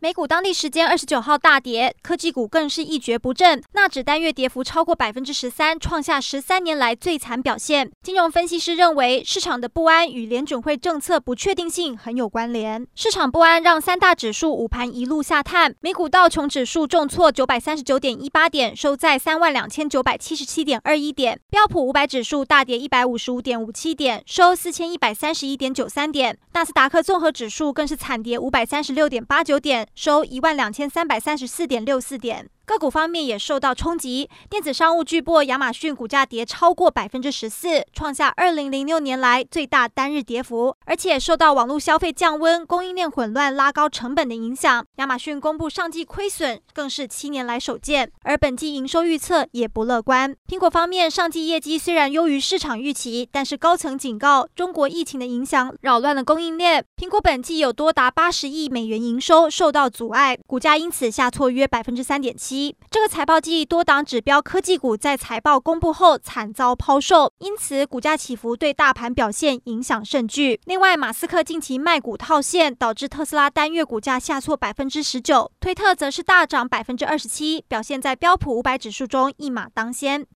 美股当地时间二十九号大跌，科技股更是一蹶不振，纳指单月跌幅超过百分之十三，创下十三年来最惨表现。金融分析师认为，市场的不安与联准会政策不确定性很有关联。市场不安让三大指数午盘一路下探，美股道琼指数重挫九百三十九点一八点，收在三万两千九百七十七点二一点；标普五百指数大跌一百五十五点五七点，收四千一百三十一点九三点；纳斯达克综合指数更是惨跌五百三十六点八九点。收一万两千三百三十四点六四点。个股方面也受到冲击，电子商务巨擘亚马逊股价跌超过百分之十四，创下二零零六年来最大单日跌幅。而且受到网络消费降温、供应链混乱拉高成本的影响，亚马逊公布上季亏损更是七年来首见，而本季营收预测也不乐观。苹果方面上季业绩虽然优于市场预期，但是高层警告中国疫情的影响扰乱了供应链，苹果本季有多达八十亿美元营收受到阻碍，股价因此下挫约百分之三点七。这个财报季，多档指标科技股在财报公布后惨遭抛售，因此股价起伏对大盘表现影响甚巨。另外，马斯克近期卖股套现，导致特斯拉单月股价下挫百分之十九，推特则是大涨百分之二十七，表现在标普五百指数中一马当先。